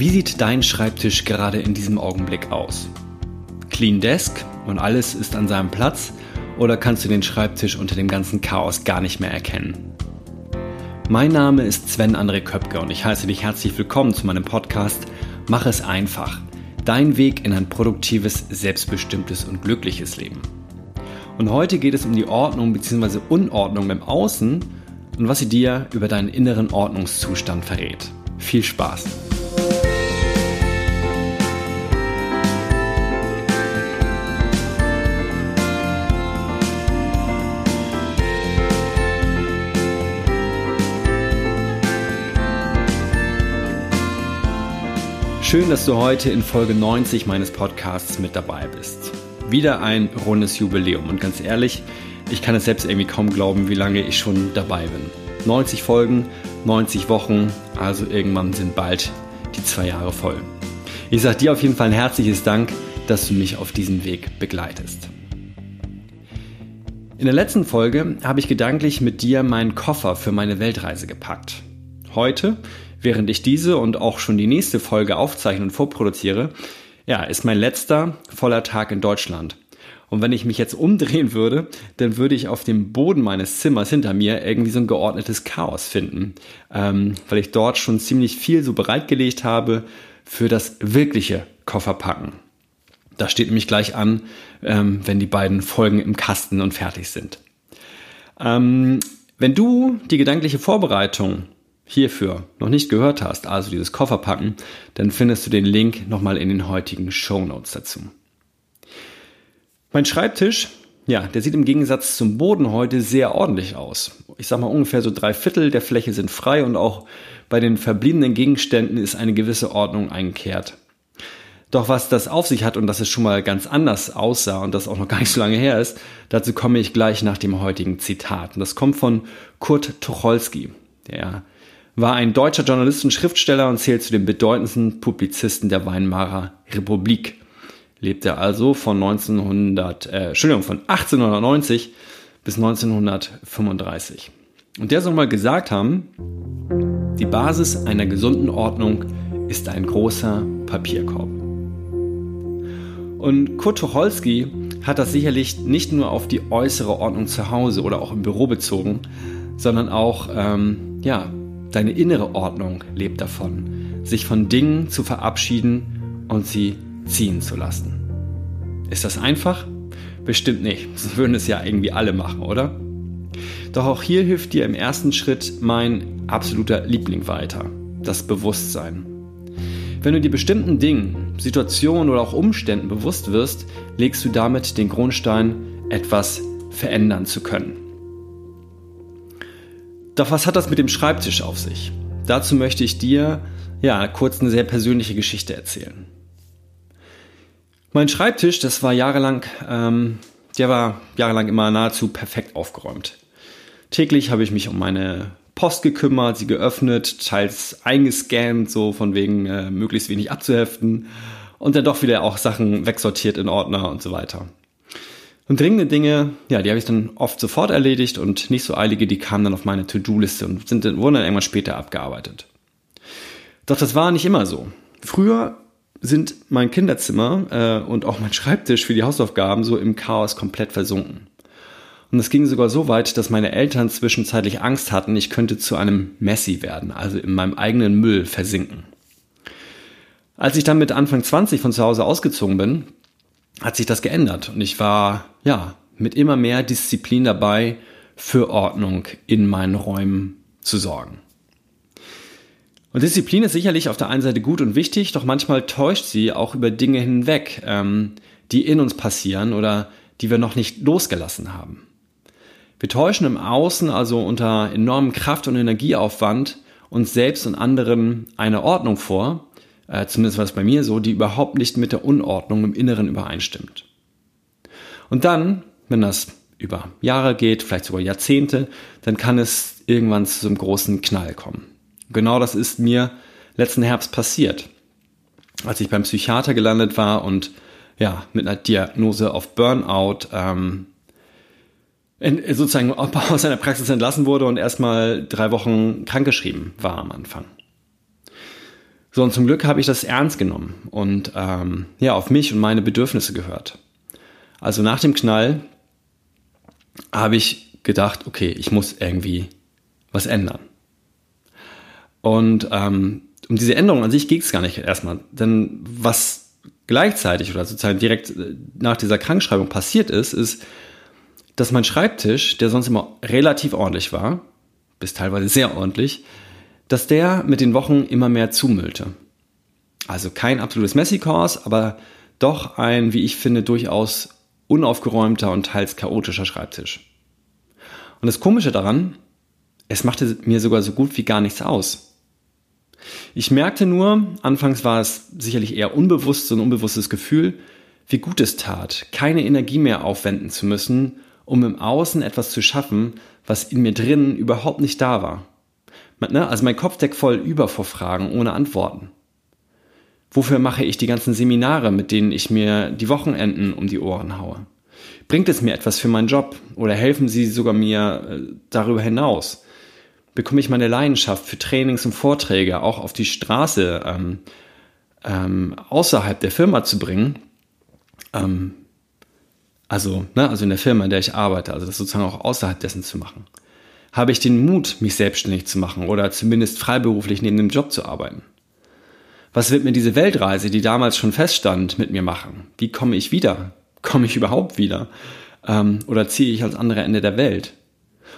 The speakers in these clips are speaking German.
Wie sieht dein Schreibtisch gerade in diesem Augenblick aus? Clean Desk und alles ist an seinem Platz oder kannst du den Schreibtisch unter dem ganzen Chaos gar nicht mehr erkennen? Mein Name ist Sven André Köpke und ich heiße dich herzlich willkommen zu meinem Podcast Mach es einfach. Dein Weg in ein produktives, selbstbestimmtes und glückliches Leben. Und heute geht es um die Ordnung bzw. Unordnung im Außen und was sie dir über deinen inneren Ordnungszustand verrät. Viel Spaß! Schön, dass du heute in Folge 90 meines Podcasts mit dabei bist. Wieder ein rundes Jubiläum und ganz ehrlich, ich kann es selbst irgendwie kaum glauben, wie lange ich schon dabei bin. 90 Folgen, 90 Wochen, also irgendwann sind bald die zwei Jahre voll. Ich sage dir auf jeden Fall ein herzliches Dank, dass du mich auf diesem Weg begleitest. In der letzten Folge habe ich gedanklich mit dir meinen Koffer für meine Weltreise gepackt. Heute während ich diese und auch schon die nächste Folge aufzeichne und vorproduziere, ja, ist mein letzter voller Tag in Deutschland. Und wenn ich mich jetzt umdrehen würde, dann würde ich auf dem Boden meines Zimmers hinter mir irgendwie so ein geordnetes Chaos finden, ähm, weil ich dort schon ziemlich viel so bereitgelegt habe für das wirkliche Kofferpacken. Das steht nämlich gleich an, ähm, wenn die beiden Folgen im Kasten und fertig sind. Ähm, wenn du die gedankliche Vorbereitung hierfür noch nicht gehört hast, also dieses Kofferpacken, dann findest du den Link nochmal in den heutigen Show Notes dazu. Mein Schreibtisch, ja, der sieht im Gegensatz zum Boden heute sehr ordentlich aus. Ich sag mal ungefähr so drei Viertel der Fläche sind frei und auch bei den verbliebenen Gegenständen ist eine gewisse Ordnung eingekehrt. Doch was das auf sich hat und dass es schon mal ganz anders aussah und das auch noch gar nicht so lange her ist, dazu komme ich gleich nach dem heutigen Zitat. Und das kommt von Kurt Tucholsky, der war ein deutscher Journalist und Schriftsteller und zählt zu den bedeutendsten Publizisten der Weimarer Republik. Lebte also von 1900, äh, Entschuldigung, von 1890 bis 1935. Und der soll mal gesagt haben, die Basis einer gesunden Ordnung ist ein großer Papierkorb. Und Kurt Tucholsky hat das sicherlich nicht nur auf die äußere Ordnung zu Hause oder auch im Büro bezogen, sondern auch ähm, ja, Deine innere Ordnung lebt davon, sich von Dingen zu verabschieden und sie ziehen zu lassen. Ist das einfach? Bestimmt nicht. Das würden es ja irgendwie alle machen, oder? Doch auch hier hilft dir im ersten Schritt mein absoluter Liebling weiter, das Bewusstsein. Wenn du dir bestimmten Dingen, Situationen oder auch Umständen bewusst wirst, legst du damit den Grundstein, etwas verändern zu können. Doch was hat das mit dem Schreibtisch auf sich? Dazu möchte ich dir ja kurz eine sehr persönliche Geschichte erzählen. Mein Schreibtisch, das war jahrelang, ähm, der war jahrelang immer nahezu perfekt aufgeräumt. Täglich habe ich mich um meine Post gekümmert, sie geöffnet, teils eingescannt, so von wegen äh, möglichst wenig abzuheften und dann doch wieder auch Sachen wegsortiert in Ordner und so weiter. Und dringende Dinge, ja, die habe ich dann oft sofort erledigt und nicht so eilige, die kamen dann auf meine To-Do-Liste und sind, wurden dann irgendwann später abgearbeitet. Doch das war nicht immer so. Früher sind mein Kinderzimmer äh, und auch mein Schreibtisch für die Hausaufgaben so im Chaos komplett versunken. Und es ging sogar so weit, dass meine Eltern zwischenzeitlich Angst hatten, ich könnte zu einem Messi werden, also in meinem eigenen Müll versinken. Als ich dann mit Anfang 20 von zu Hause ausgezogen bin, hat sich das geändert und ich war ja mit immer mehr Disziplin dabei, für Ordnung in meinen Räumen zu sorgen. Und Disziplin ist sicherlich auf der einen Seite gut und wichtig, doch manchmal täuscht sie auch über Dinge hinweg, ähm, die in uns passieren oder die wir noch nicht losgelassen haben. Wir täuschen im Außen also unter enormem Kraft- und Energieaufwand uns selbst und anderen eine Ordnung vor, äh, zumindest war es bei mir so, die überhaupt nicht mit der Unordnung im Inneren übereinstimmt. Und dann, wenn das über Jahre geht, vielleicht sogar Jahrzehnte, dann kann es irgendwann zu so einem großen Knall kommen. Genau das ist mir letzten Herbst passiert, als ich beim Psychiater gelandet war und ja, mit einer Diagnose auf Burnout ähm, in, sozusagen aus seiner Praxis entlassen wurde und erstmal drei Wochen krankgeschrieben war am Anfang. So, und zum Glück habe ich das ernst genommen und ähm, ja, auf mich und meine Bedürfnisse gehört. Also nach dem Knall habe ich gedacht, okay, ich muss irgendwie was ändern. Und ähm, um diese Änderung an sich ging es gar nicht erstmal. Denn was gleichzeitig oder sozusagen direkt äh, nach dieser Krankschreibung passiert ist, ist, dass mein Schreibtisch, der sonst immer relativ ordentlich war, bis teilweise sehr ordentlich, dass der mit den Wochen immer mehr zumüllte. Also kein absolutes Messi-Kurs, aber doch ein, wie ich finde, durchaus unaufgeräumter und teils chaotischer Schreibtisch. Und das Komische daran, es machte mir sogar so gut wie gar nichts aus. Ich merkte nur, anfangs war es sicherlich eher unbewusst, so ein unbewusstes Gefühl, wie gut es tat, keine Energie mehr aufwenden zu müssen, um im Außen etwas zu schaffen, was in mir drinnen überhaupt nicht da war. Ne, also mein Kopf deckt voll über vor Fragen ohne Antworten. Wofür mache ich die ganzen Seminare, mit denen ich mir die Wochenenden um die Ohren haue? Bringt es mir etwas für meinen Job oder helfen sie sogar mir äh, darüber hinaus? Bekomme ich meine Leidenschaft für Trainings und Vorträge auch auf die Straße ähm, ähm, außerhalb der Firma zu bringen? Ähm, also, ne, also in der Firma, in der ich arbeite, also das sozusagen auch außerhalb dessen zu machen. Habe ich den Mut, mich selbstständig zu machen oder zumindest freiberuflich neben dem Job zu arbeiten? Was wird mir diese Weltreise, die damals schon feststand, mit mir machen? Wie komme ich wieder? Komme ich überhaupt wieder? Ähm, oder ziehe ich ans andere Ende der Welt?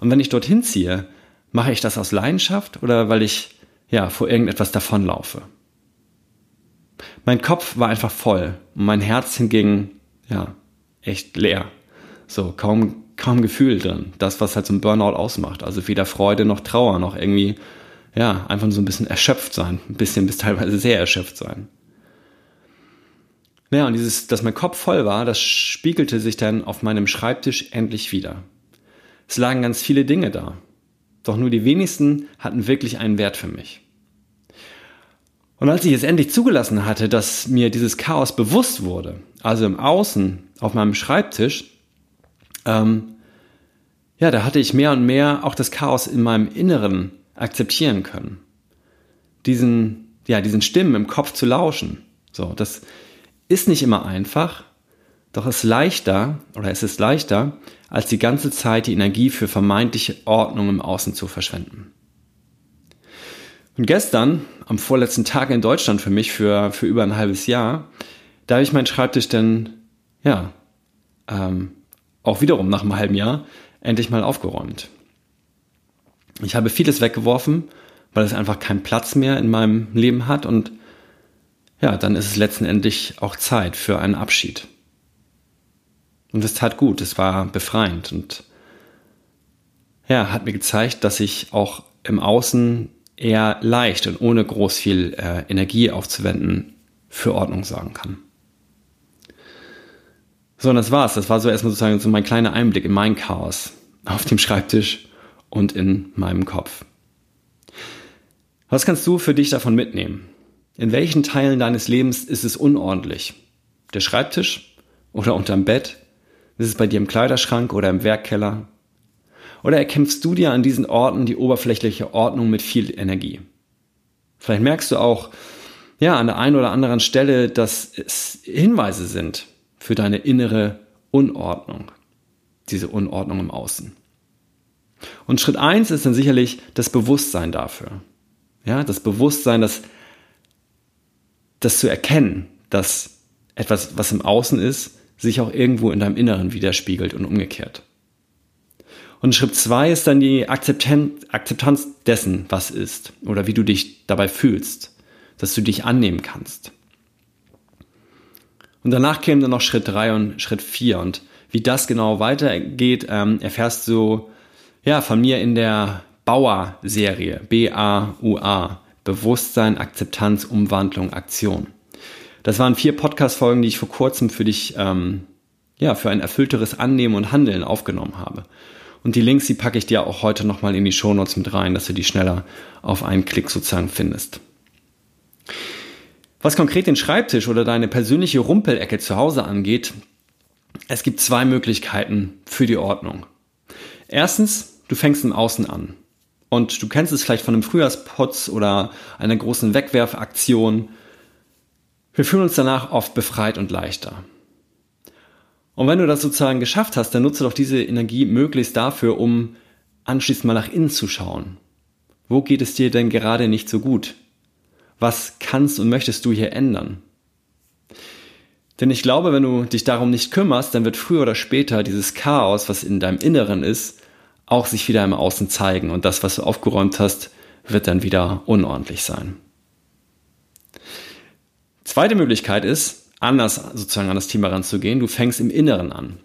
Und wenn ich dorthin ziehe, mache ich das aus Leidenschaft oder weil ich ja vor irgendetwas davonlaufe? Mein Kopf war einfach voll und mein Herz hingegen ja echt leer. So kaum kaum Gefühl drin. Das was halt so ein Burnout ausmacht. Also weder Freude noch Trauer noch irgendwie ja, einfach so ein bisschen erschöpft sein. Ein bisschen bis teilweise sehr erschöpft sein. Naja, und dieses, dass mein Kopf voll war, das spiegelte sich dann auf meinem Schreibtisch endlich wieder. Es lagen ganz viele Dinge da. Doch nur die wenigsten hatten wirklich einen Wert für mich. Und als ich es endlich zugelassen hatte, dass mir dieses Chaos bewusst wurde, also im Außen, auf meinem Schreibtisch, ähm, ja, da hatte ich mehr und mehr auch das Chaos in meinem Inneren akzeptieren können. Diesen, ja, diesen Stimmen im Kopf zu lauschen. So, das ist nicht immer einfach, doch ist leichter oder es ist leichter, als die ganze Zeit die Energie für vermeintliche Ordnung im Außen zu verschwenden. Und gestern, am vorletzten Tag in Deutschland für mich, für, für über ein halbes Jahr, da habe ich meinen Schreibtisch dann, ja, ähm, auch wiederum nach einem halben Jahr endlich mal aufgeräumt. Ich habe vieles weggeworfen, weil es einfach keinen Platz mehr in meinem Leben hat und ja, dann ist es letztendlich auch Zeit für einen Abschied. Und es tat gut, es war befreiend und ja, hat mir gezeigt, dass ich auch im Außen eher leicht und ohne groß viel äh, Energie aufzuwenden für Ordnung sorgen kann. So, und das war's. Das war so erstmal sozusagen so mein kleiner Einblick in mein Chaos auf dem Schreibtisch und in meinem Kopf. Was kannst du für dich davon mitnehmen? In welchen Teilen deines Lebens ist es unordentlich? Der Schreibtisch oder unterm Bett? Ist es bei dir im Kleiderschrank oder im Werkkeller? Oder erkämpfst du dir an diesen Orten die oberflächliche Ordnung mit viel Energie? Vielleicht merkst du auch, ja, an der einen oder anderen Stelle, dass es Hinweise sind für deine innere Unordnung, diese Unordnung im Außen. Und Schritt eins ist dann sicherlich das Bewusstsein dafür. Ja, das Bewusstsein, das, das zu erkennen, dass etwas, was im Außen ist, sich auch irgendwo in deinem Inneren widerspiegelt und umgekehrt. Und Schritt zwei ist dann die Akzeptanz dessen, was ist oder wie du dich dabei fühlst, dass du dich annehmen kannst. Und danach kämen dann noch Schritt drei und Schritt vier und wie das genau weitergeht, ähm, erfährst du ja, von mir in der Bauer-Serie, B-A-U-A, Bewusstsein, Akzeptanz, Umwandlung, Aktion. Das waren vier Podcast-Folgen, die ich vor kurzem für dich, ähm, ja, für ein erfüllteres Annehmen und Handeln aufgenommen habe. Und die Links, die packe ich dir auch heute nochmal in die Shownotes mit rein, dass du die schneller auf einen Klick sozusagen findest. Was konkret den Schreibtisch oder deine persönliche Rumpelecke zu Hause angeht, es gibt zwei Möglichkeiten für die Ordnung. Erstens, Du fängst im Außen an. Und du kennst es vielleicht von einem Frühjahrsputz oder einer großen Wegwerfaktion. Wir fühlen uns danach oft befreit und leichter. Und wenn du das sozusagen geschafft hast, dann nutze doch diese Energie möglichst dafür, um anschließend mal nach innen zu schauen. Wo geht es dir denn gerade nicht so gut? Was kannst und möchtest du hier ändern? Denn ich glaube, wenn du dich darum nicht kümmerst, dann wird früher oder später dieses Chaos, was in deinem Inneren ist, auch sich wieder im Außen zeigen und das, was du aufgeräumt hast, wird dann wieder unordentlich sein. Zweite Möglichkeit ist, anders sozusagen an das Thema ranzugehen. Du fängst im Inneren an.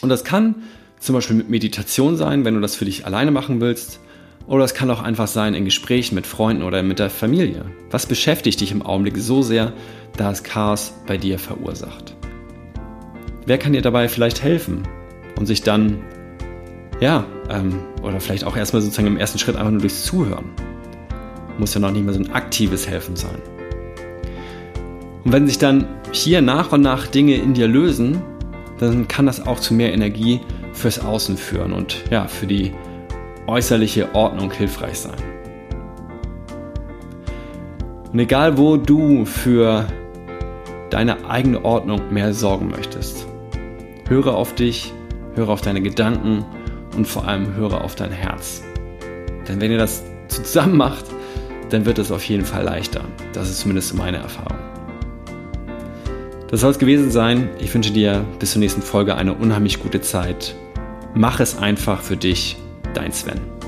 Und das kann zum Beispiel mit Meditation sein, wenn du das für dich alleine machen willst. Oder es kann auch einfach sein in Gesprächen mit Freunden oder mit der Familie. Was beschäftigt dich im Augenblick so sehr, da es Chaos bei dir verursacht? Wer kann dir dabei vielleicht helfen und sich dann, ja, ähm, oder vielleicht auch erstmal sozusagen im ersten Schritt einfach nur durchs Zuhören. Muss ja noch nicht mehr so ein aktives Helfen sein. Und wenn sich dann hier nach und nach Dinge in dir lösen, dann kann das auch zu mehr Energie fürs Außen führen und ja, für die äußerliche Ordnung hilfreich sein. Und egal wo du für deine eigene Ordnung mehr sorgen möchtest, höre auf dich, höre auf deine Gedanken und vor allem höre auf dein Herz. Denn wenn ihr das zusammen macht, dann wird es auf jeden Fall leichter. Das ist zumindest meine Erfahrung. Das soll es gewesen sein. Ich wünsche dir bis zur nächsten Folge eine unheimlich gute Zeit. Mach es einfach für dich dein Sven.